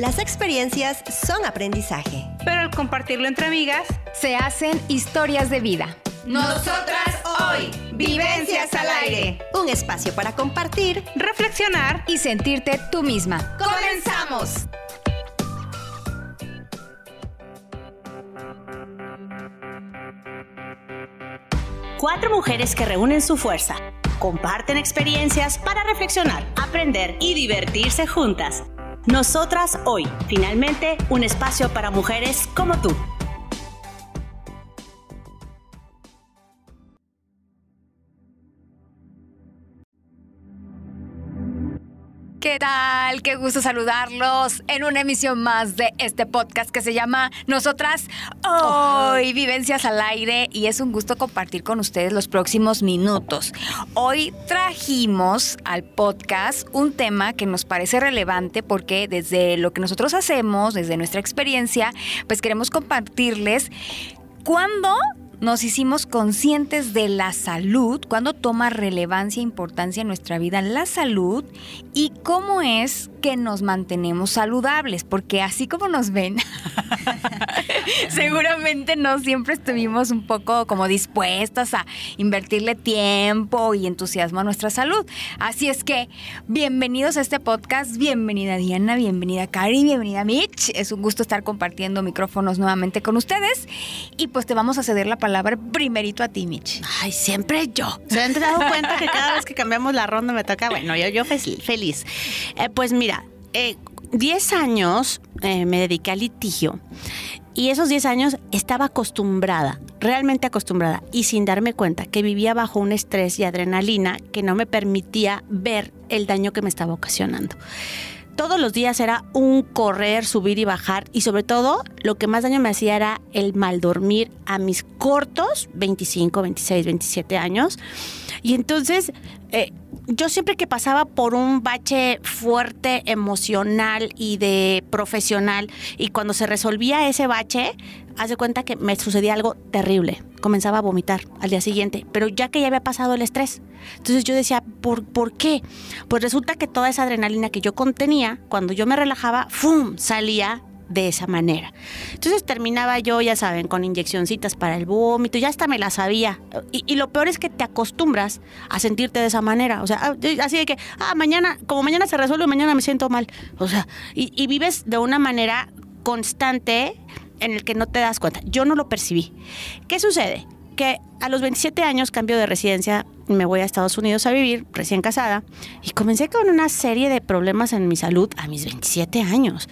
Las experiencias son aprendizaje. Pero al compartirlo entre amigas, se hacen historias de vida. Nosotras hoy, Vivencias al Aire. Un espacio para compartir, reflexionar y sentirte tú misma. ¡Comenzamos! Cuatro mujeres que reúnen su fuerza, comparten experiencias para reflexionar, aprender y divertirse juntas. Nosotras hoy, finalmente, un espacio para mujeres como tú. ¿Qué tal? Qué gusto saludarlos en una emisión más de este podcast que se llama Nosotras Hoy, Vivencias al Aire y es un gusto compartir con ustedes los próximos minutos. Hoy trajimos al podcast un tema que nos parece relevante porque desde lo que nosotros hacemos, desde nuestra experiencia, pues queremos compartirles cuándo nos hicimos conscientes de la salud, cuando toma relevancia e importancia en nuestra vida la salud y cómo es que nos mantenemos saludables, porque así como nos ven, seguramente no siempre estuvimos un poco como dispuestas a invertirle tiempo y entusiasmo a nuestra salud. Así es que, bienvenidos a este podcast, bienvenida Diana, bienvenida Cari, bienvenida Mitch. Es un gusto estar compartiendo micrófonos nuevamente con ustedes y pues te vamos a ceder la palabra primerito a ti, Mitch. Ay, siempre yo. Se han dado cuenta que cada vez que cambiamos la ronda me toca, bueno, yo, yo feliz. Eh, pues mira, 10 eh, años eh, me dediqué al litigio y esos 10 años estaba acostumbrada, realmente acostumbrada y sin darme cuenta que vivía bajo un estrés y adrenalina que no me permitía ver el daño que me estaba ocasionando todos los días era un correr, subir y bajar y sobre todo lo que más daño me hacía era el mal dormir a mis cortos 25, 26, 27 años. Y entonces eh, yo siempre que pasaba por un bache fuerte emocional y de profesional y cuando se resolvía ese bache, haz de cuenta que me sucedía algo terrible. Comenzaba a vomitar al día siguiente, pero ya que ya había pasado el estrés. Entonces yo decía, ¿por, ¿por qué? Pues resulta que toda esa adrenalina que yo contenía, cuando yo me relajaba, ¡fum! salía de esa manera. Entonces terminaba yo, ya saben, con inyeccioncitas para el vómito, ya hasta me la sabía. Y, lo peor es que te acostumbras a sentirte de esa manera. O sea, ah, así de que, ah, mañana, como mañana se resuelve, mañana me siento mal. O sea, y, y vives de una manera constante en el que no te das cuenta. Yo no lo percibí. ¿Qué sucede? Que a los 27 años cambio de residencia, me voy a Estados Unidos a vivir, recién casada, y comencé con una serie de problemas en mi salud a mis 27 años.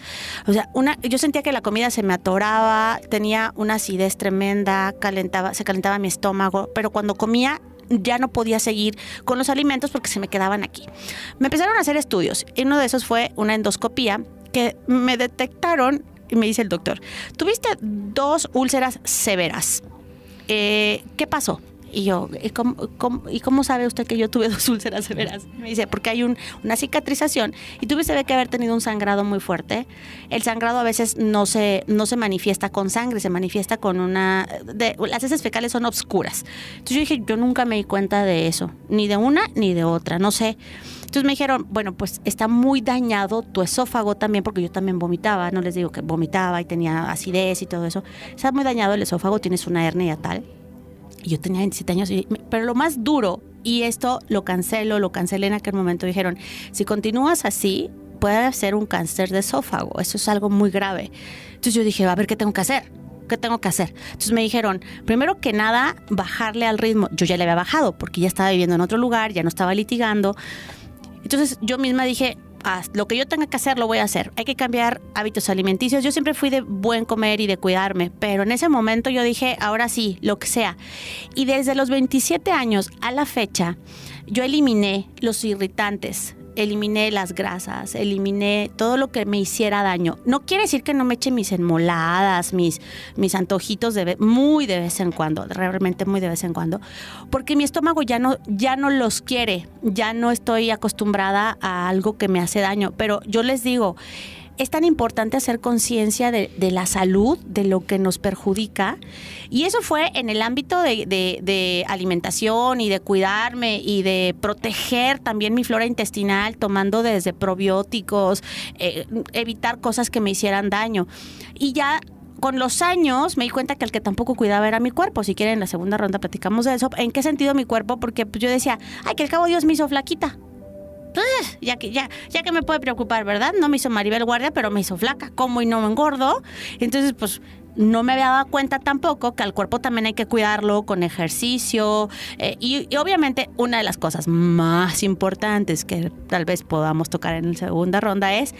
O sea, yo sentía que la comida se me atoraba, tenía una acidez tremenda, calentaba, se calentaba mi estómago, pero cuando comía ya no podía seguir con los alimentos porque se me quedaban aquí. Me empezaron a hacer estudios y uno de esos fue una endoscopía que me detectaron y me dice el doctor, tuviste dos úlceras severas. Eh, ¿Qué pasó? Y yo, ¿y cómo, sabe usted que yo tuve dos úlceras severas? Me dice, porque hay una cicatrización y tuviste que haber tenido un sangrado muy fuerte. El sangrado a veces no se, no se manifiesta con sangre, se manifiesta con una... las heces fecales son obscuras. Entonces yo dije, yo nunca me di cuenta de eso, ni de una ni de otra, no sé. Entonces me dijeron, bueno, pues está muy dañado tu esófago también, porque yo también vomitaba, no les digo que vomitaba y tenía acidez y todo eso. Está muy dañado el esófago, tienes una hernia tal. Y yo tenía 27 años, pero lo más duro, y esto lo cancelo, lo cancelé en aquel momento, dijeron, si continúas así, puede ser un cáncer de esófago, eso es algo muy grave. Entonces yo dije, a ver, ¿qué tengo que hacer? ¿Qué tengo que hacer? Entonces me dijeron, primero que nada, bajarle al ritmo. Yo ya le había bajado porque ya estaba viviendo en otro lugar, ya no estaba litigando. Entonces yo misma dije, ah, lo que yo tenga que hacer lo voy a hacer. Hay que cambiar hábitos alimenticios. Yo siempre fui de buen comer y de cuidarme, pero en ese momento yo dije, ahora sí, lo que sea. Y desde los 27 años a la fecha, yo eliminé los irritantes, eliminé las grasas, eliminé todo lo que me hiciera daño. No quiere decir que no me eche mis enmoladas, mis, mis antojitos de muy de vez en cuando, realmente muy de vez en cuando, porque mi estómago ya no, ya no los quiere, ya no estoy acostumbrada a algo que me hace daño. Pero yo les digo, es tan importante hacer conciencia de, la salud, de lo que nos perjudica. Y eso fue en el ámbito de, alimentación y de cuidarme y de proteger también mi flora intestinal, tomando desde probióticos, eh, evitar cosas que me hicieran daño. Y ya con los años me di cuenta que el que tampoco cuidaba era mi cuerpo. Si quieren, en la segunda ronda platicamos de eso. ¿En qué sentido mi cuerpo? Porque pues, yo decía, ay, que al cabo Dios me hizo flaquita. Ya que, ya, ya que me puede preocupar, ¿verdad? No me hizo Maribel Guardia, pero me hizo flaca. Como y no me engordo. Entonces, pues no me había dado cuenta tampoco que al cuerpo también hay que cuidarlo con ejercicio. Eh, y, y, obviamente una de las cosas más importantes que tal vez podamos tocar en la segunda ronda es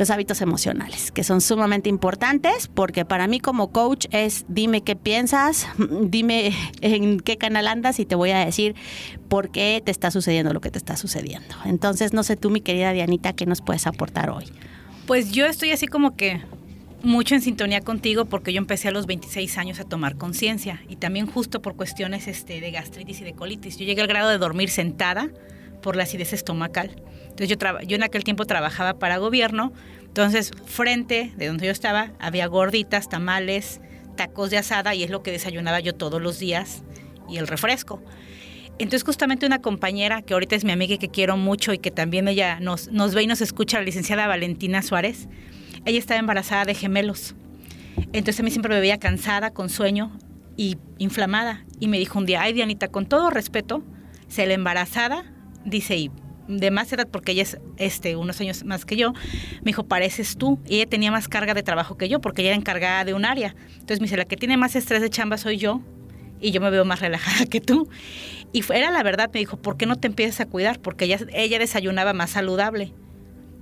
los hábitos emocionales, que son sumamente importantes porque para mí como coach es dime qué piensas, dime en qué canal andas y te voy a decir por qué te está sucediendo lo que te está sucediendo. Entonces, no sé tú, mi querida Dianita, qué nos puedes aportar hoy. Pues yo estoy así como que mucho en sintonía contigo porque yo empecé a los 26 años a tomar conciencia y también justo por cuestiones este, de gastritis y de colitis. Yo llegué al grado de dormir sentada por la acidez estomacal. Entonces yo, yo en aquel tiempo trabajaba para gobierno, entonces frente de donde yo estaba había gorditas, tamales, tacos de asada y es lo que desayunaba yo todos los días y el refresco. Entonces justamente una compañera que ahorita es mi amiga y que quiero mucho y que también ella nos, nos ve y nos escucha, la licenciada Valentina Suárez, ella estaba embarazada de gemelos. Entonces a mí siempre me veía cansada, con sueño y inflamada. Y me dijo un día, ay Dianita, con todo respeto, se la embarazada, dice, y de más edad, porque ella es este, unos años más que yo, me dijo, pareces tú. Y ella tenía más carga de trabajo que yo, porque ella era encargada de un área. Entonces me dice, la que tiene más estrés de chamba soy yo, y yo me veo más relajada que tú. Y era la verdad, me dijo, ¿por qué no te empiezas a cuidar? Porque ella, ella desayunaba más saludable.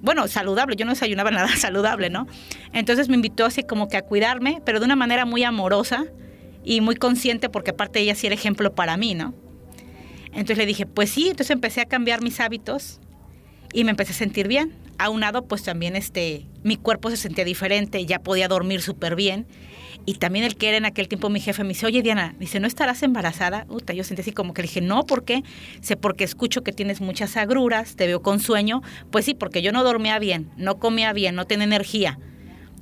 Bueno, saludable, yo no desayunaba nada saludable, ¿no? Entonces me invitó así como que a cuidarme, pero de una manera muy amorosa y muy consciente, porque aparte ella sí era ejemplo para mí, ¿no? Entonces le dije, pues sí, entonces empecé a cambiar mis hábitos y me empecé a sentir bien. Aunado, pues también este, mi cuerpo se sentía diferente, ya podía dormir súper bien. Y también el que era en aquel tiempo mi jefe me dice, oye Diana, dice, ¿no estarás embarazada? Uta, yo sentí así como que le dije, no, ¿por qué? Sé porque escucho que tienes muchas agruras, te veo con sueño. Pues sí, porque yo no dormía bien, no comía bien, no tenía energía.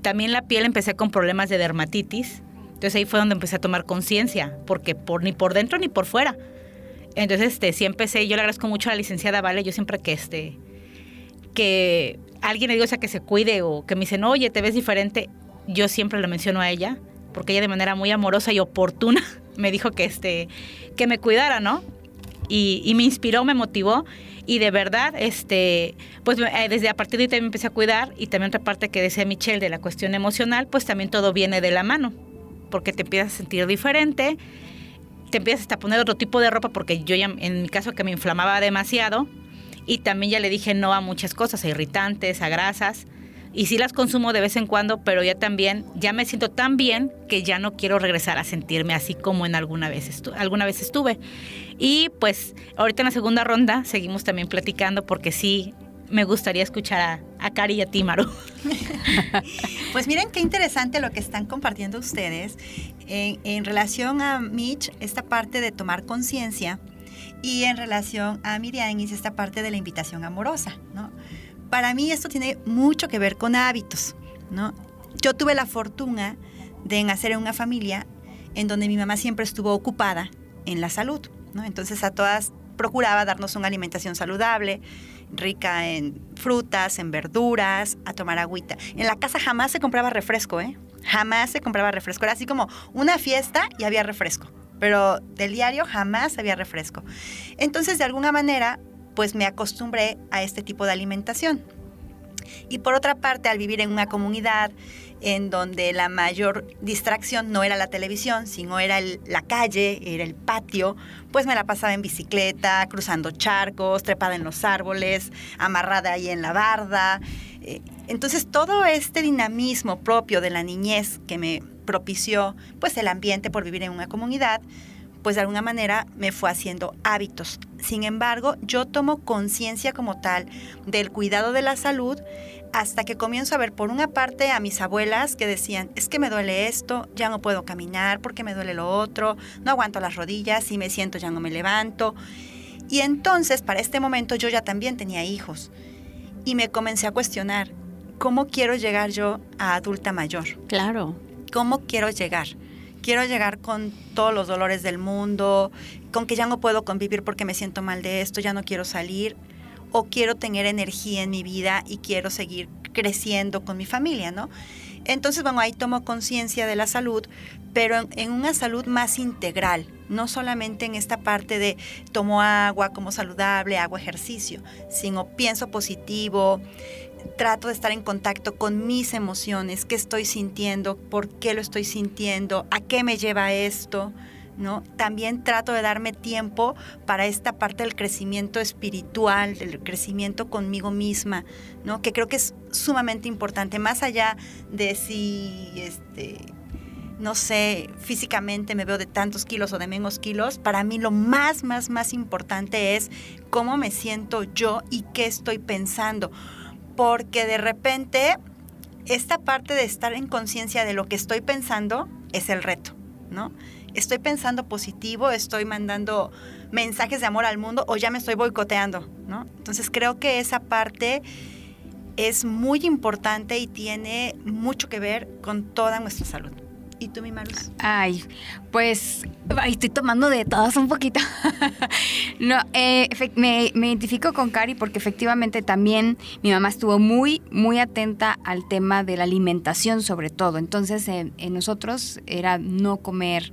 También la piel empecé con problemas de dermatitis. Entonces ahí fue donde empecé a tomar conciencia, porque por, ni por dentro ni por fuera. Entonces, este, sí empecé, yo le agradezco mucho a la licenciada Vale, yo siempre que este, que alguien le digo, o sea, que se cuide o que me dicen, oye, te ves diferente, yo siempre le menciono a ella, porque ella de manera muy amorosa y oportuna me dijo que, este, que me cuidara, ¿no? Y, me inspiró, me motivó y de verdad, este, pues eh, desde a partir de ahí también empecé a cuidar y también otra parte que decía Michelle de la cuestión emocional, pues también todo viene de la mano, porque te empiezas a sentir diferente, te empiezas a poner otro tipo de ropa porque yo en mi caso que me inflamaba demasiado y también ya le dije no a muchas cosas, a irritantes, a grasas y sí las consumo de vez en cuando, pero ya también, ya me siento tan bien que ya no quiero regresar a sentirme así como en alguna vez, alguna vez estuve. Y pues ahorita en la segunda ronda seguimos también platicando porque sí, me gustaría escuchar a, a Cari y a ti, Maru. pues miren qué interesante lo que están compartiendo ustedes en, relación a Mitch, esta parte de tomar conciencia y en relación a Miriam, esta parte de la invitación amorosa. Para mí esto tiene mucho que ver con hábitos, ¿no? Yo tuve la fortuna de nacer en una familia en donde mi mamá siempre estuvo ocupada en la salud, ¿no? Entonces a todas procuraba darnos una alimentación saludable, rica en frutas, en verduras, a tomar agüita. En la casa jamás se compraba refresco, ¿eh? Jamás se compraba refresco. Era así como una fiesta y había refresco. Pero del diario jamás había refresco. Entonces, de alguna manera, pues me acostumbré a este tipo de alimentación. Y por otra parte, al vivir en una comunidad en donde la mayor distracción no era la televisión, sino era la calle, era el patio, pues me la pasaba en bicicleta, cruzando charcos, trepada en los árboles, amarrada ahí en la barda. Eh, entonces todo este dinamismo propio de la niñez que me propició pues el ambiente por vivir en una comunidad, pues de alguna manera me fue haciendo hábitos. Sin embargo, yo tomo conciencia como tal del cuidado de la salud hasta que comienzo a ver por una parte a mis abuelas que decían, es que me duele esto, ya no puedo caminar porque me duele lo otro, no aguanto las rodillas, si me siento ya no me levanto. Y entonces, para este momento yo ya también tenía hijos y me comencé a cuestionar, ¿cómo quiero llegar yo a adulta mayor? Claro. ¿Cómo quiero llegar? Quiero llegar con todos los dolores del mundo, con que ya no puedo convivir porque me siento mal de esto, ya no quiero salir, o quiero tener energía en mi vida y quiero seguir creciendo con mi familia, ¿no? Entonces, bueno, ahí tomo conciencia de la salud, pero en, en, una salud más integral, no solamente en esta parte de tomo agua como saludable, hago ejercicio, sino pienso positivo, trato de estar en contacto con mis emociones, qué estoy sintiendo, por qué lo estoy sintiendo, a qué me lleva esto. ¿No? También trato de darme tiempo para esta parte del crecimiento espiritual, del crecimiento conmigo misma, ¿no? Que creo que es sumamente importante, más allá de si, este, no sé, físicamente me veo de tantos kilos o de menos kilos, para mí lo más, más, más importante es cómo me siento yo y qué estoy pensando porque de repente esta parte de estar en conciencia de lo que estoy pensando es el reto, ¿no? Estoy pensando positivo, estoy mandando mensajes de amor al mundo o ya me estoy boicoteando, ¿no? Entonces creo que esa parte es muy importante y tiene mucho que ver con toda nuestra salud. ¿Y tú, mi Marus? Ay, pues ay, estoy tomando de todas un poquito. no, eh, me, me, identifico con Cari porque efectivamente también mi mamá estuvo muy, muy atenta al tema de la alimentación sobre todo. Entonces, en, en nosotros era no comer,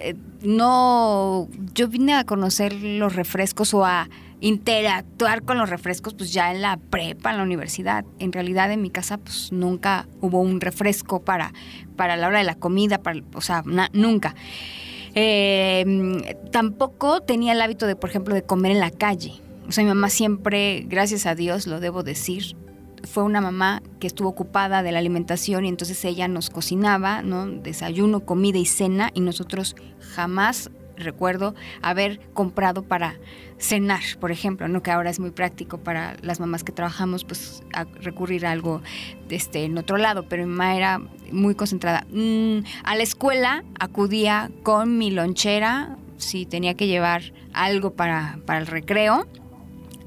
eh, no, yo vine a conocer los refrescos o a interactuar con los refrescos pues ya en la prepa, en la universidad. En realidad en mi casa pues nunca hubo un refresco para, para la hora de la comida, para, o sea, nunca. Eh, tampoco tenía el hábito de, por ejemplo, de comer en la calle. O sea, mi mamá siempre, gracias a Dios, lo debo decir, fue una mamá que estuvo ocupada de la alimentación y entonces ella nos cocinaba, ¿no? Desayuno, comida y cena y nosotros jamás recuerdo haber comprado para cenar, por ejemplo, ¿no? que ahora es muy práctico para las mamás que trabajamos, pues recurrir a algo este, en otro lado, pero mi mamá era muy concentrada. Mm, a la escuela acudía con mi lonchera, si tenía que llevar algo para, para el recreo,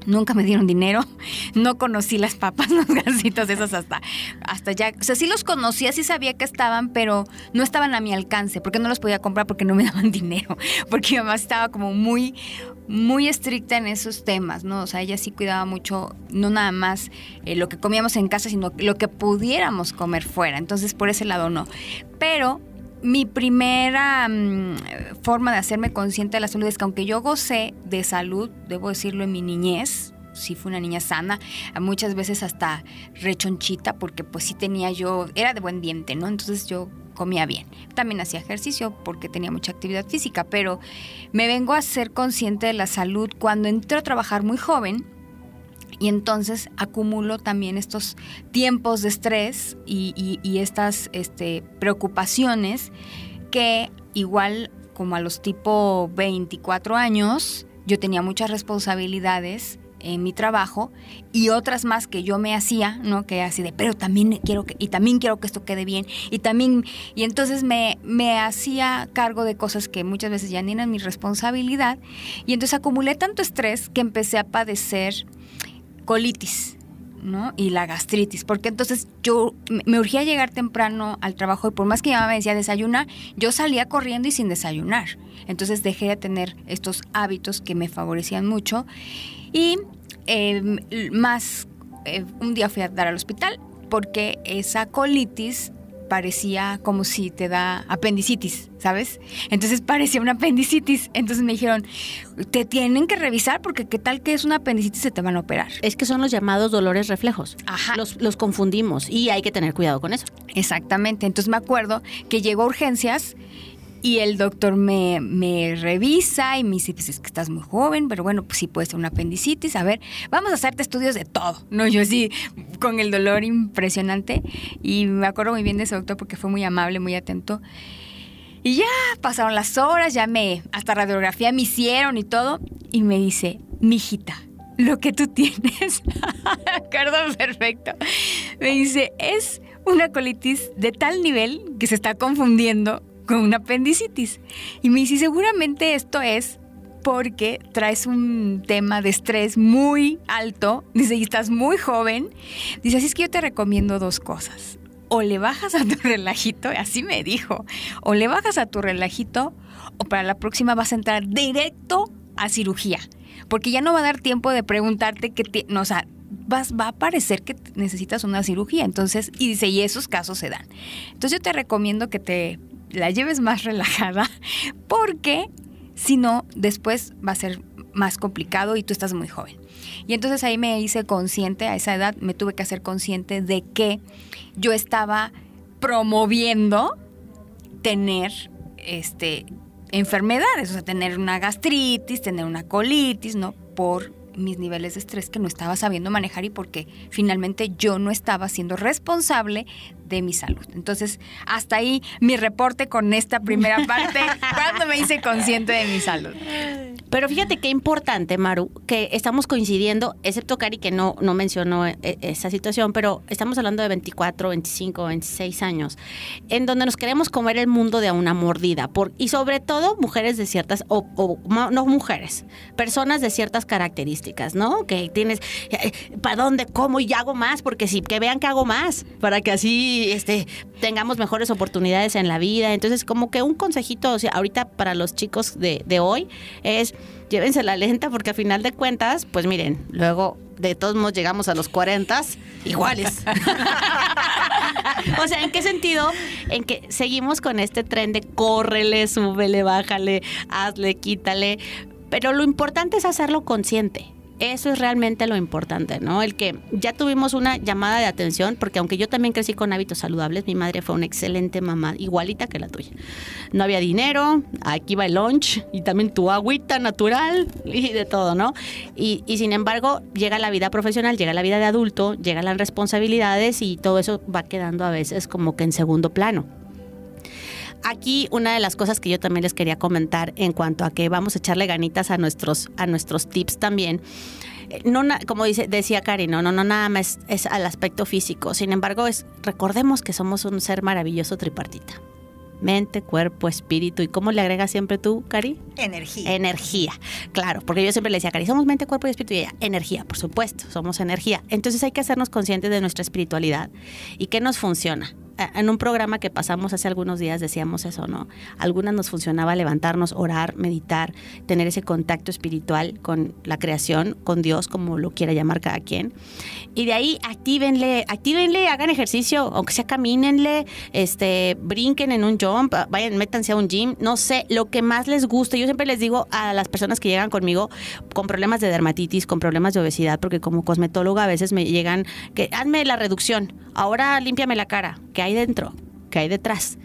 Nunca me dieron dinero, no conocí las papas, los gansitos esos hasta, hasta ya. O sea, sí los conocía, sí sabía que estaban, pero no estaban a mi alcance, porque no los podía comprar porque no me daban dinero, porque mi mamá estaba como muy, muy estricta en esos temas, ¿no? O sea, ella sí cuidaba mucho, no nada más eh, lo que comíamos en casa, sino lo que pudiéramos comer fuera. Entonces, por ese lado no. Pero mi primera um, forma de hacerme consciente de la salud es que aunque yo gocé de salud, debo decirlo en mi niñez, sí fue una niña sana, muchas veces hasta rechonchita, porque pues sí tenía yo, era de buen diente, ¿no? Entonces yo comía bien. También hacía ejercicio porque tenía mucha actividad física, pero me vengo a ser consciente de la salud cuando entré a trabajar muy joven y entonces acumulo también estos tiempos de estrés y, estas este, preocupaciones que igual como a los tipo 24 años, yo tenía muchas responsabilidades en mi trabajo y otras más que yo me hacía, ¿no? Que así de, pero también quiero que, y también quiero que esto quede bien, y también, y entonces me, me hacía cargo de cosas que muchas veces ya ni eran mi responsabilidad, y entonces acumulé tanto estrés que empecé a padecer colitis. ¿no? Y la gastritis, porque entonces yo me urgía llegar temprano al trabajo y por más que mi mamá me decía desayunar, yo salía corriendo y sin desayunar. Entonces dejé de tener estos hábitos que me favorecían mucho y eh, más, eh, un día fui a dar al hospital porque esa colitis parecía como si te da apendicitis, ¿sabes? Entonces parecía una apendicitis. Entonces me dijeron, te tienen que revisar porque qué tal que es una apendicitis se te van a operar. Es que son los llamados dolores reflejos. Ajá. Los, los confundimos y hay que tener cuidado con eso. Exactamente. Entonces me acuerdo que llegó a urgencias y el doctor me, me, revisa y me dice, pues es que estás muy joven, pero bueno, pues sí puede ser una apendicitis. A ver, vamos a hacerte estudios de todo. No, yo sí, con el dolor impresionante. Y me acuerdo muy bien de ese doctor porque fue muy amable, muy atento. Y ya pasaron las horas, ya me, hasta radiografía me hicieron y todo. Y me dice, mijita, lo que tú tienes, acuerdo perfecto, me dice, es una colitis de tal nivel que se está confundiendo con una apendicitis. Y me dice, seguramente esto es porque traes un tema de estrés muy alto, dice, y estás muy joven. Dice, así es que yo te recomiendo dos cosas. O le bajas a tu relajito, así me dijo, o le bajas a tu relajito, o para la próxima vas a entrar directo a cirugía, porque ya no va a dar tiempo de preguntarte que, no, o sea, vas, va a parecer que necesitas una cirugía. Entonces, y dice, y esos casos se dan. Entonces yo te recomiendo que te la lleves más relajada, porque si no, después va a ser más complicado y tú estás muy joven. Y entonces ahí me hice consciente, a esa edad me tuve que hacer consciente de que yo estaba promoviendo tener este enfermedades, o sea, tener una gastritis, tener una colitis, ¿no? Por mis niveles de estrés que no estaba sabiendo manejar y porque finalmente yo no estaba siendo responsable de mi salud. Entonces, hasta ahí mi reporte con esta primera parte, cuando me hice consciente de mi salud. Pero fíjate qué importante, Maru, que estamos coincidiendo, excepto Cari que no, no mencionó e, e, esa situación, pero estamos hablando de 24, 25, 26 años, en donde nos queremos comer el mundo de a una mordida. Por, y sobre todo mujeres de ciertas, o, no mujeres, personas de ciertas características, ¿no? Que tienes, eh, ¿para dónde, cómo y hago más? Porque sí, que vean que hago más, para que así este, tengamos mejores oportunidades en la vida. Entonces, como que un consejito, o sea, ahorita para los chicos de, de hoy es llévense la lenta porque a final de cuentas, pues miren, luego de todos modos llegamos a los 40 iguales. o sea, ¿en qué sentido? En que seguimos con este tren de córrele, súbele, bájale, hazle, quítale. Pero lo importante es hacerlo consciente. Eso es realmente lo importante, ¿no? El que ya tuvimos una llamada de atención, porque aunque yo también crecí con hábitos saludables, mi madre fue una excelente mamá, igualita que la tuya. No había dinero, aquí va el lunch y también tu agüita natural y de todo, ¿no? Y, y sin embargo, llega la vida profesional, llega la vida de adulto, llegan las responsabilidades y todo eso va quedando a veces como que en segundo plano. Aquí una de las cosas que yo también les quería comentar en cuanto a que vamos a echarle ganitas a nuestros, a nuestros tips también. Eh, no, como dice, decía Karen, no, no, no nada más es, al aspecto físico. Sin embargo, es, recordemos que somos un ser maravilloso tripartita mente, cuerpo, espíritu. ¿Y cómo le agregas siempre tú, Cari? Energía. Energía, claro, porque yo siempre le decía, Cari, somos mente, cuerpo y espíritu. Y ella, energía, por supuesto, somos energía. Entonces hay que hacernos conscientes de nuestra espiritualidad y qué nos funciona en un programa que pasamos hace algunos días decíamos eso, ¿no? Algunas nos funcionaba levantarnos, orar, meditar, tener ese contacto espiritual con la creación, con Dios, como lo quiera llamar cada quien. Y de ahí actívenle, actívenle, hagan ejercicio, aunque sea camínenle, este, brinquen en un jump, vayan, métanse a un gym, no sé, lo que más les guste. Yo siempre les digo a las personas que llegan conmigo con problemas de dermatitis, con problemas de obesidad, porque como cosmetóloga a veces me llegan que hazme la reducción, ahora límpiame la cara, que hay dentro? ¿Qué hay detrás?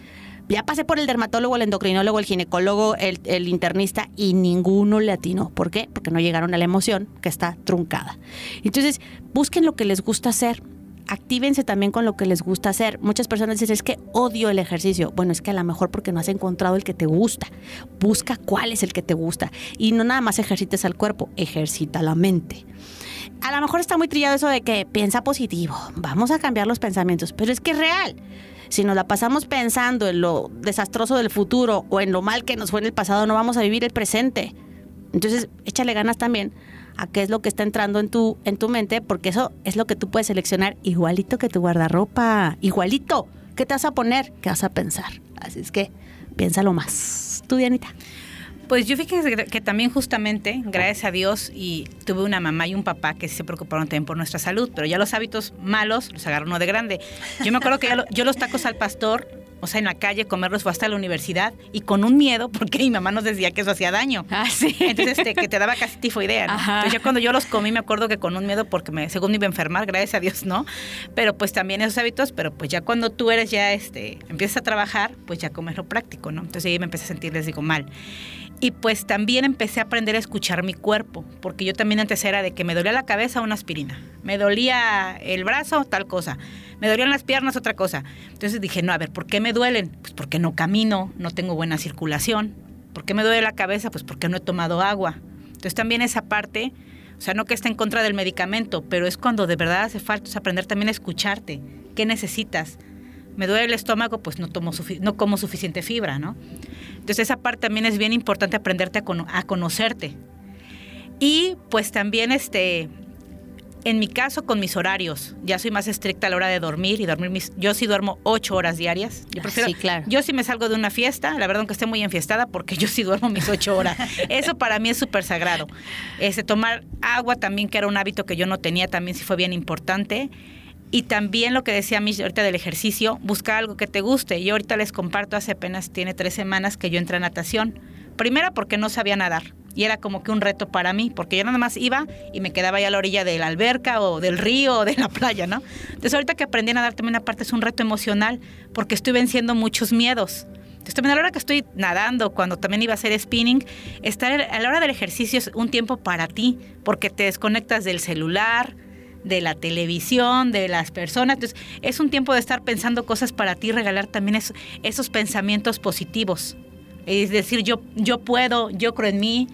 Ya pasé por el dermatólogo, el endocrinólogo, el ginecólogo, el, internista y ninguno le atinó. ¿Por qué? Porque no llegaron a la emoción que está truncada. Entonces, busquen lo que les gusta hacer. Actívense también con lo que les gusta hacer. Muchas personas dicen, es que odio el ejercicio. Bueno, es que a lo mejor porque no has encontrado el que te gusta. Busca cuál es el que te gusta. Y no nada más ejercites al cuerpo, ejercita la mente a lo mejor está muy trillado eso de que piensa positivo, vamos a cambiar los pensamientos, pero es que es real. Si nos la pasamos pensando en lo desastroso del futuro o en lo mal que nos fue en el pasado, no vamos a vivir el presente. Entonces, échale ganas también a qué es lo que está entrando en tu, en tu mente, porque eso es lo que tú puedes seleccionar igualito que tu guardarropa, igualito. ¿Qué te vas a poner? ¿Qué vas a pensar? Así es que piénsalo más. Tú, Dianita. Pues yo fíjate que también justamente, gracias a Dios, y tuve una mamá y un papá que se preocuparon también por nuestra salud, pero ya los hábitos malos los agarró uno de grande. Yo me acuerdo que yo los tacos al pastor, o sea, en la calle, comerlos fue hasta la universidad y con un miedo, porque mi mamá nos decía que eso hacía daño. Ah, sí. Entonces, este, que te daba casi tifoidea, ¿no? Entonces, yo cuando yo los comí, me acuerdo que con un miedo, porque me, según me iba a enfermar, gracias a Dios, ¿no? Pero pues también esos hábitos, pero pues ya cuando tú eres ya, este, empiezas a trabajar, pues ya comes lo práctico, ¿no? Entonces ahí me empecé a sentir, les digo, mal. Y pues también empecé a aprender a escuchar mi cuerpo, porque yo también antes era de que me dolía la cabeza una aspirina, me dolía el brazo tal cosa, me dolían las piernas otra cosa. Entonces dije, no, a ver, ¿por qué me duelen? Pues porque no camino, no tengo buena circulación. ¿Por qué me duele la cabeza? Pues porque no he tomado agua. Entonces también esa parte, o sea, no que esté en contra del medicamento, pero es cuando de verdad hace falta aprender también a escucharte. ¿Qué necesitas? Me duele el estómago, pues no, tomo no como suficiente fibra, ¿no? Entonces esa parte también es bien importante aprenderte a, cono- a conocerte. Y pues también este, en mi caso con mis horarios, ya soy más estricta a la hora de dormir y dormir mis, yo sí duermo ocho horas diarias. Yo Ah, prefiero, sí, claro. yo sí me salgo de una fiesta, la verdad aunque esté muy enfiestada, porque yo sí duermo mis ocho horas. Eso para mí es súper sagrado. Este, tomar agua también, que era un hábito que yo no tenía, también sí fue bien importante. Y también lo que decía Mish ahorita del ejercicio, buscar algo que te guste. Yo ahorita les comparto, hace apenas tiene tres semanas que yo entré a natación. Primera porque no sabía nadar. Y era como que un reto para mí, porque yo nada más iba y me quedaba ahí a la orilla de la alberca o del río o de la playa, ¿no? Entonces ahorita que aprendí a nadar también aparte es un reto emocional, porque estoy venciendo muchos miedos. Entonces también a la hora que estoy nadando, cuando también iba a hacer spinning, estar a la hora del ejercicio es un tiempo para ti, porque te desconectas del celular, de la televisión, de las personas. Entonces, es un tiempo de estar pensando cosas para ti, regalar también es- esos pensamientos positivos. Es decir, yo, yo puedo, yo creo en mí.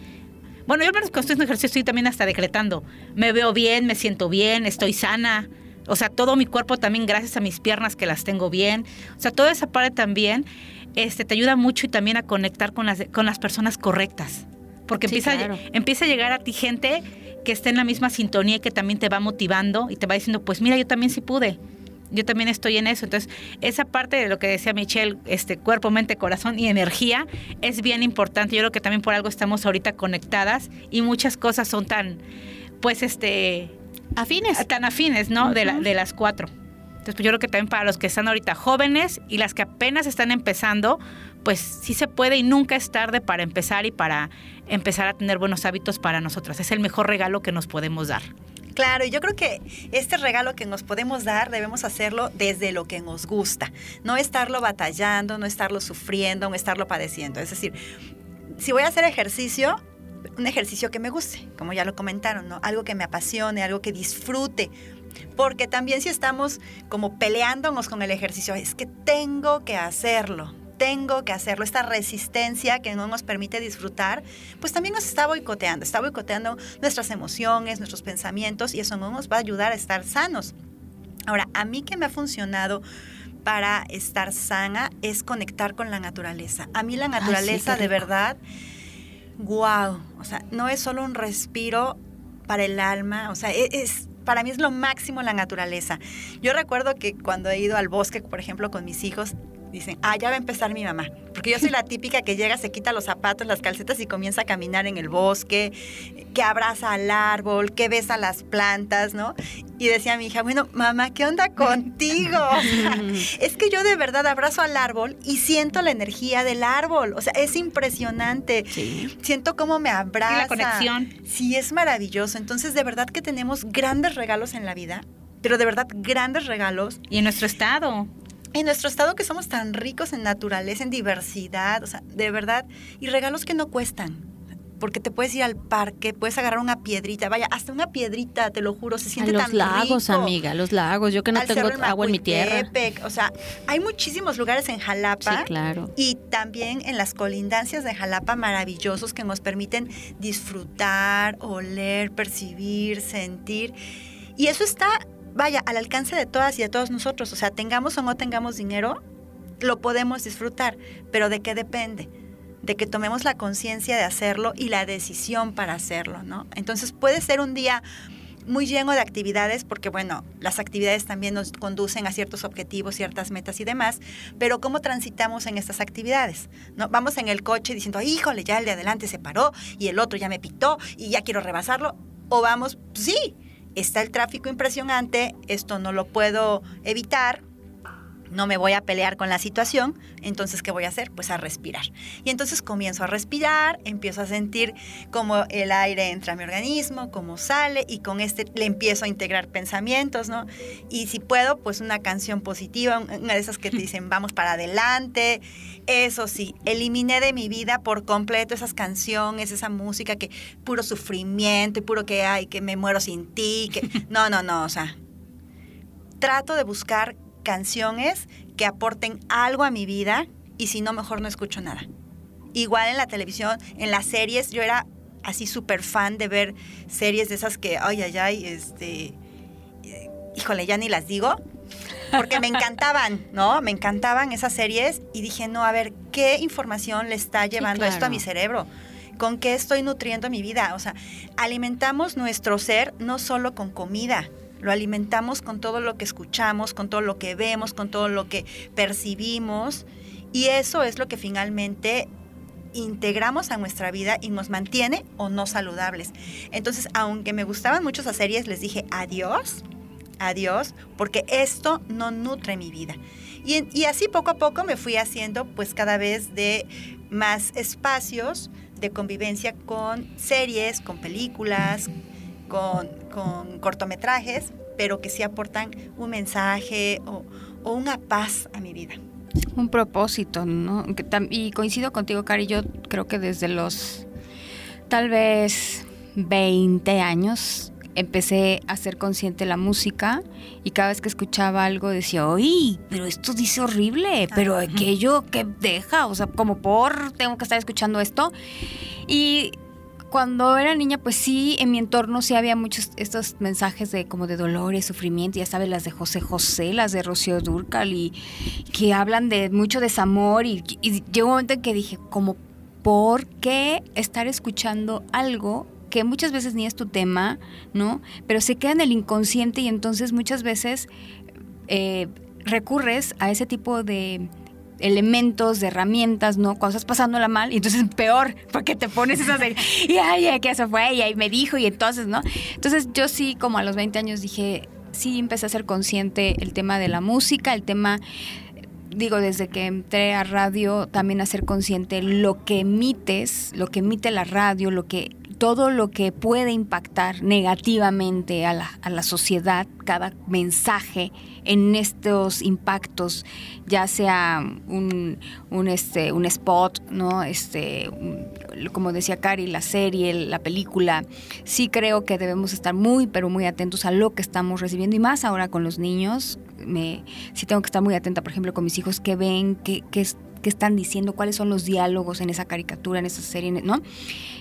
Bueno, yo cuando estoy en ejercicio estoy también hasta decretando. Me veo bien, me siento bien, estoy sana. O sea, todo mi cuerpo también gracias a mis piernas que las tengo bien. O sea, toda esa parte también este, te ayuda mucho y también a conectar con las, con las personas correctas. Porque Sí, empieza, claro. a, empieza a llegar a ti gente que está en la misma sintonía y que también te va motivando y te va diciendo, pues mira, yo también sí pude. Yo también estoy en eso. Entonces, esa parte de lo que decía Michelle, este cuerpo, mente, corazón y energía, es bien importante. Yo creo que también por algo estamos ahorita conectadas y muchas cosas son tan, pues, este, Afines. tan afines, ¿no? de, la- de las cuatro. Entonces, pues yo creo que también para los que están ahorita jóvenes y las que apenas están empezando, pues sí se puede y nunca es tarde para empezar y para empezar a tener buenos hábitos para nosotras. Es el mejor regalo que nos podemos dar. Claro, y yo creo que este regalo que nos podemos dar debemos hacerlo desde lo que nos gusta, no estarlo batallando, no estarlo sufriendo, no estarlo padeciendo. Es decir, si voy a hacer ejercicio, un ejercicio que me guste, como ya lo comentaron, ¿no? Algo que me apasione, algo que disfrute. Porque también si estamos como peleándonos con el ejercicio, es que tengo que hacerlo, tengo que hacerlo. Esta resistencia que no nos permite disfrutar, pues también nos está boicoteando, está boicoteando nuestras emociones, nuestros pensamientos y eso no nos va a ayudar a estar sanos. Ahora, a mí que me ha funcionado para estar sana es conectar con la naturaleza. A mí la sí, naturaleza qué de rico. verdad, wow, o sea, no es solo un respiro para el alma, o sea, e- es, para mí es lo máximo la naturaleza. Yo recuerdo que cuando he ido al bosque, por ejemplo, con mis hijos, dicen, ah, ya va a empezar mi mamá. Porque yo soy la típica que llega, se quita los zapatos, las calcetas y comienza a caminar en el bosque, que abraza al árbol, que besa las plantas, ¿no? Y decía mi hija, bueno, mamá, ¿qué onda contigo? O sea, es que yo de verdad abrazo al árbol y siento la energía del árbol. O sea, es impresionante. Sí. Siento cómo me abraza. la conexión. Sí, es maravilloso. Entonces, de verdad que tenemos grandes regalos en la vida, pero de verdad grandes regalos. Y en nuestro estado. En nuestro estado que somos tan ricos en naturaleza, en diversidad, o sea, de verdad, y regalos que no cuestan. Porque te puedes ir al parque, puedes agarrar una piedrita, vaya, hasta una piedrita, te lo juro, se A siente los tan lagos, rico. amiga, los lagos. Yo que no Al tengo agua en mi tierra. O sea, hay muchísimos lugares en Jalapa. Sí, claro. Y también en las colindancias de Jalapa maravillosos que nos permiten disfrutar, oler, percibir, sentir. Y eso está, vaya, al alcance de todas y de todos nosotros. O sea, tengamos o no tengamos dinero, lo podemos disfrutar. Pero ¿de qué depende? De que tomemos la conciencia de hacerlo y la decisión para hacerlo, ¿no? Entonces puede ser un día muy lleno de actividades, porque bueno, las actividades también nos conducen a ciertos objetivos, ciertas metas y demás, pero ¿cómo transitamos en estas actividades? ¿No? Vamos en el coche diciendo, híjole, ya el de adelante se paró y el otro ya me pitó y ya quiero rebasarlo, o vamos, pues sí, está el tráfico impresionante, esto no lo puedo evitar, no me voy a pelear con la situación, entonces ¿qué voy a hacer? Pues a respirar. Y entonces comienzo a respirar, empiezo a sentir cómo el aire entra a mi organismo, cómo sale y con este le empiezo a integrar pensamientos, ¿no? Y si puedo, pues una canción positiva, una de esas que te dicen vamos para adelante. Eso sí, eliminé de mi vida por completo esas canciones, esa música que puro sufrimiento y puro que hay, que me muero sin ti, que no, no, no, o sea, trato de buscar canciones que aporten algo a mi vida y si no, mejor no escucho nada. Igual en la televisión, en las series, yo era así súper fan de ver series de esas que, ay, ay, ay, este, eh, híjole, ya ni las digo. porque me encantaban, ¿no? Me encantaban esas series y dije, no, a ver, ¿qué información le está llevando esto a mi cerebro? ¿Con qué estoy nutriendo mi vida? O sea, alimentamos nuestro ser no solo con comida, lo alimentamos con todo lo que escuchamos, con todo lo que vemos, con todo lo que percibimos. Y eso es lo que finalmente integramos a nuestra vida y nos mantiene o no saludables. Entonces, aunque me gustaban mucho esas series, les dije adiós, adiós, porque esto no nutre mi vida. Y, y así poco a poco me fui haciendo pues cada vez de más espacios de convivencia con series, con películas, con, con cortometrajes, pero que sí aportan un mensaje o, o una paz a mi vida. Un propósito, ¿no? Y coincido contigo, Cari, yo creo que desde los tal vez 20 años empecé a ser consciente de la música y cada vez que escuchaba algo decía, oye, pero esto dice horrible, pero Ajá. aquello que deja, o sea, como por, tengo que estar escuchando esto. Y cuando era niña, pues sí, en mi entorno sí había muchos estos mensajes de como de dolor y sufrimiento, ya sabes, las de José José, las de Rocío Durcal y que hablan de mucho desamor y, y llegó un momento en que dije, como, ¿por qué estar escuchando algo que muchas veces ni es tu tema, ¿no? Pero se queda en el inconsciente y entonces muchas veces eh, recurres a ese tipo de elementos, herramientas, ¿no? Cuando estás pasándola mal, y entonces peor, porque te pones esas de, y ay, que eso fue, y ahí me dijo, y entonces, ¿no? Entonces yo sí, como a los 20 años dije, sí empecé a ser consciente el tema de la música, el tema, digo, desde que entré a radio, también a ser consciente lo que emites, lo que emite la radio, lo que todo lo que puede impactar negativamente a la, a la sociedad, cada mensaje en estos impactos, ya sea un, un, este, un spot, ¿no? Este, un- como decía Cari, la serie, la película, sí creo que debemos estar muy, pero muy atentos a lo que estamos recibiendo y más ahora con los niños. Me, sí tengo que estar muy atenta, por ejemplo, con mis hijos, que ven, qué que, qué están diciendo, cuáles son los diálogos en esa caricatura, en esa serie, ¿no?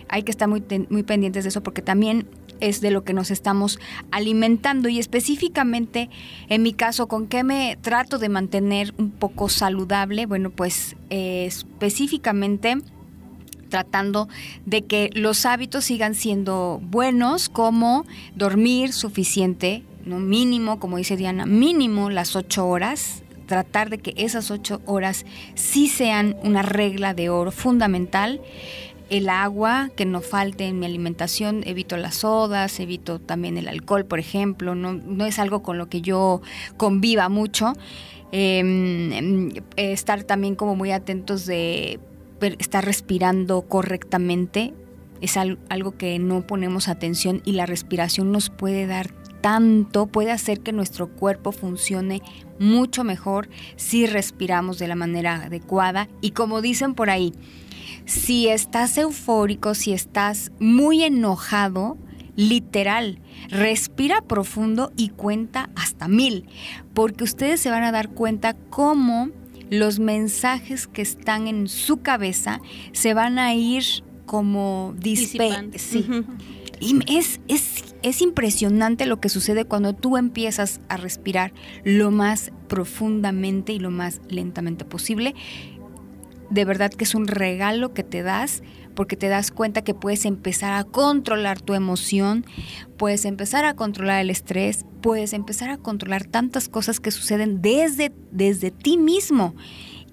Hay que estar muy, muy pendientes de eso porque también es de lo que nos estamos alimentando y específicamente en mi caso, ¿con qué me trato de mantener un poco saludable? Bueno, pues eh, específicamente tratando de que los hábitos sigan siendo buenos, como dormir suficiente, no mínimo, como dice Diana, mínimo las ocho horas, tratar de que esas ocho horas sí sean una regla de oro fundamental. El agua, que no falte en mi alimentación, evito las sodas, evito también el alcohol, por ejemplo, no, no es algo con lo que yo conviva mucho. Eh, estar también como muy atentos de estar respirando correctamente es al- algo que no ponemos atención y la respiración nos puede dar tanto, puede hacer que nuestro cuerpo funcione mucho mejor si respiramos de la manera adecuada y como dicen por ahí, si estás eufórico, si estás muy enojado, literal, respira profundo y cuenta hasta mil, porque ustedes se van a dar cuenta cómo los mensajes que están en su cabeza se van a ir como dispe sí. Y es, es, es impresionante lo que sucede cuando tú empiezas a respirar lo más profundamente y lo más lentamente posible. De verdad que es un regalo que te das porque te das cuenta que puedes empezar a controlar tu emoción, puedes empezar a controlar el estrés, puedes empezar a controlar tantas cosas que suceden desde, desde ti mismo,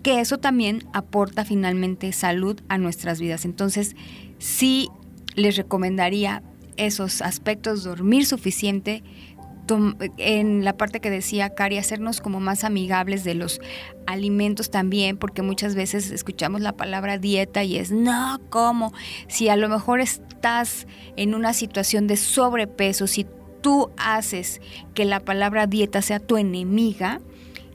que eso también aporta finalmente salud a nuestras vidas. Entonces, sí les recomendaría esos aspectos, dormir suficiente, en la parte que decía Cari, hacernos como más amigables de los alimentos también, porque muchas veces escuchamos la palabra dieta y es, no, ¿cómo? Si a lo mejor estás en una situación de sobrepeso, si tú haces que la palabra dieta sea tu enemiga,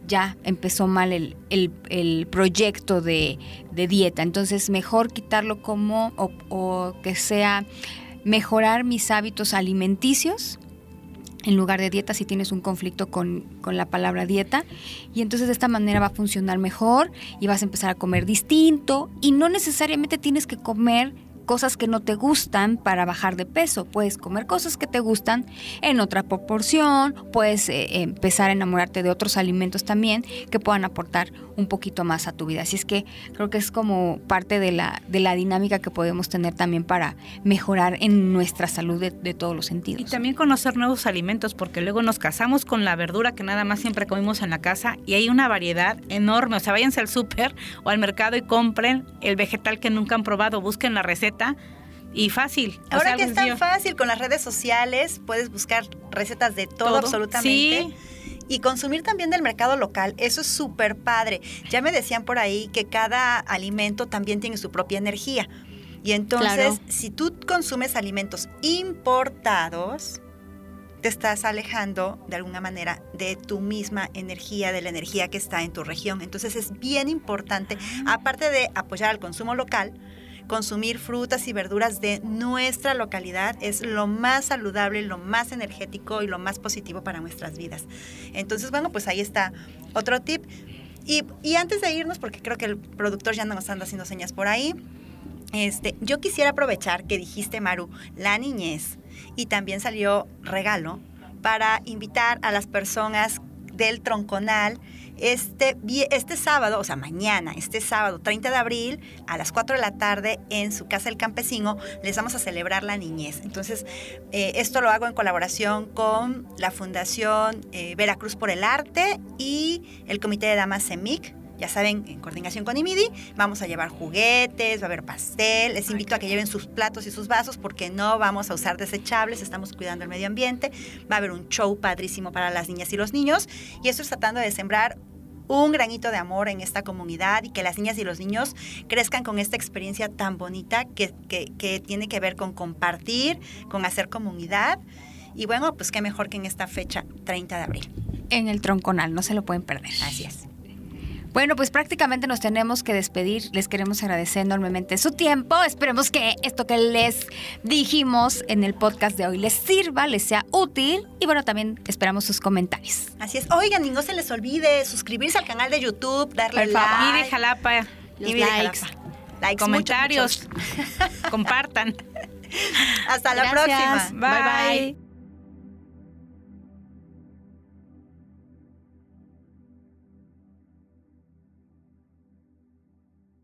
ya empezó mal el, el- proyecto de, de dieta. Entonces, mejor quitarlo como, o que sea mejorar mis hábitos alimenticios en lugar de dieta si tienes un conflicto con, con la palabra dieta. Y entonces de esta manera va a funcionar mejor y vas a empezar a comer distinto y no necesariamente tienes que comer cosas que no te gustan para bajar de peso. Puedes comer cosas que te gustan en otra proporción, puedes eh, empezar a enamorarte de otros alimentos también que puedan aportar un poquito más a tu vida. Así es que creo que es como parte de la, de la dinámica que podemos tener también para mejorar en nuestra salud de, todos los sentidos. Y también conocer nuevos alimentos, porque luego nos casamos con la verdura que nada más siempre comimos en la casa y hay una variedad enorme. O sea, váyanse al súper o al mercado y compren el vegetal que nunca han probado, busquen la receta y fácil. O Ahora sea, que es tan fácil con las redes sociales, puedes buscar recetas de todo, Todo. absolutamente. Sí. Y consumir también del mercado local, eso es súper padre. Ya me decían por ahí que cada alimento también tiene su propia energía. Y entonces, Claro. si tú consumes alimentos importados, te estás alejando de alguna manera de tu misma energía, de la energía que está en tu región. Entonces es bien importante, aparte de apoyar al consumo local, consumir frutas y verduras de nuestra localidad es lo más saludable, lo más energético y lo más positivo para nuestras vidas. Entonces, bueno, pues ahí está otro tip. Y, y antes de irnos, porque creo que el productor ya nos anda haciendo señas por ahí, este, yo quisiera aprovechar que dijiste, Maru, la niñez, y también salió regalo para invitar a las personas del Tronconal este, este sábado, o sea, mañana, este sábado 30 de abril, a las 4 de la tarde, en su casa del campesino, les vamos a celebrar la niñez. Entonces, eh, esto lo hago en colaboración con la Fundación eh, Veracruz por el Arte y el Comité de Damas CEMIC. Ya saben, en coordinación con IMIDI, vamos a llevar juguetes, va a haber pastel. Les invito a que lleven sus platos y sus vasos porque no vamos a usar desechables, estamos cuidando el medio ambiente. Va a haber un show padrísimo para las niñas y los niños. Y esto es tratando de sembrar un granito de amor en esta comunidad y que las niñas y los niños crezcan con esta experiencia tan bonita que, que- que tiene que ver con compartir, con hacer comunidad. Y bueno, pues qué mejor que en esta fecha, 30 de abril. En el tronconal, no se lo pueden perder. Así es. Bueno, pues prácticamente nos tenemos que despedir. Les queremos agradecer enormemente su tiempo. Esperemos que esto que les dijimos en el podcast de hoy les sirva, les sea útil. Y bueno, también esperamos sus comentarios. Así es. Oigan, y no se les olvide suscribirse al canal de YouTube, darle Por favor. Y like. de Jalapa, Los Y de likes. Jalapa. Likes, comentarios, compartan. Hasta la Gracias. próxima. Bye. Bye, bye.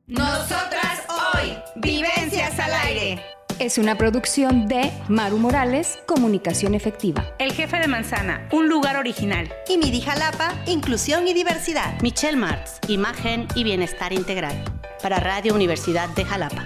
Nosotras hoy, vivencias al aire. Es una producción de Maru Morales, Comunicación Efectiva. El jefe de manzana, un lugar original. Y Midi Jalapa, inclusión y diversidad. Michelle Martz, Imagen y Bienestar Integral. Para Radio Universidad de Jalapa.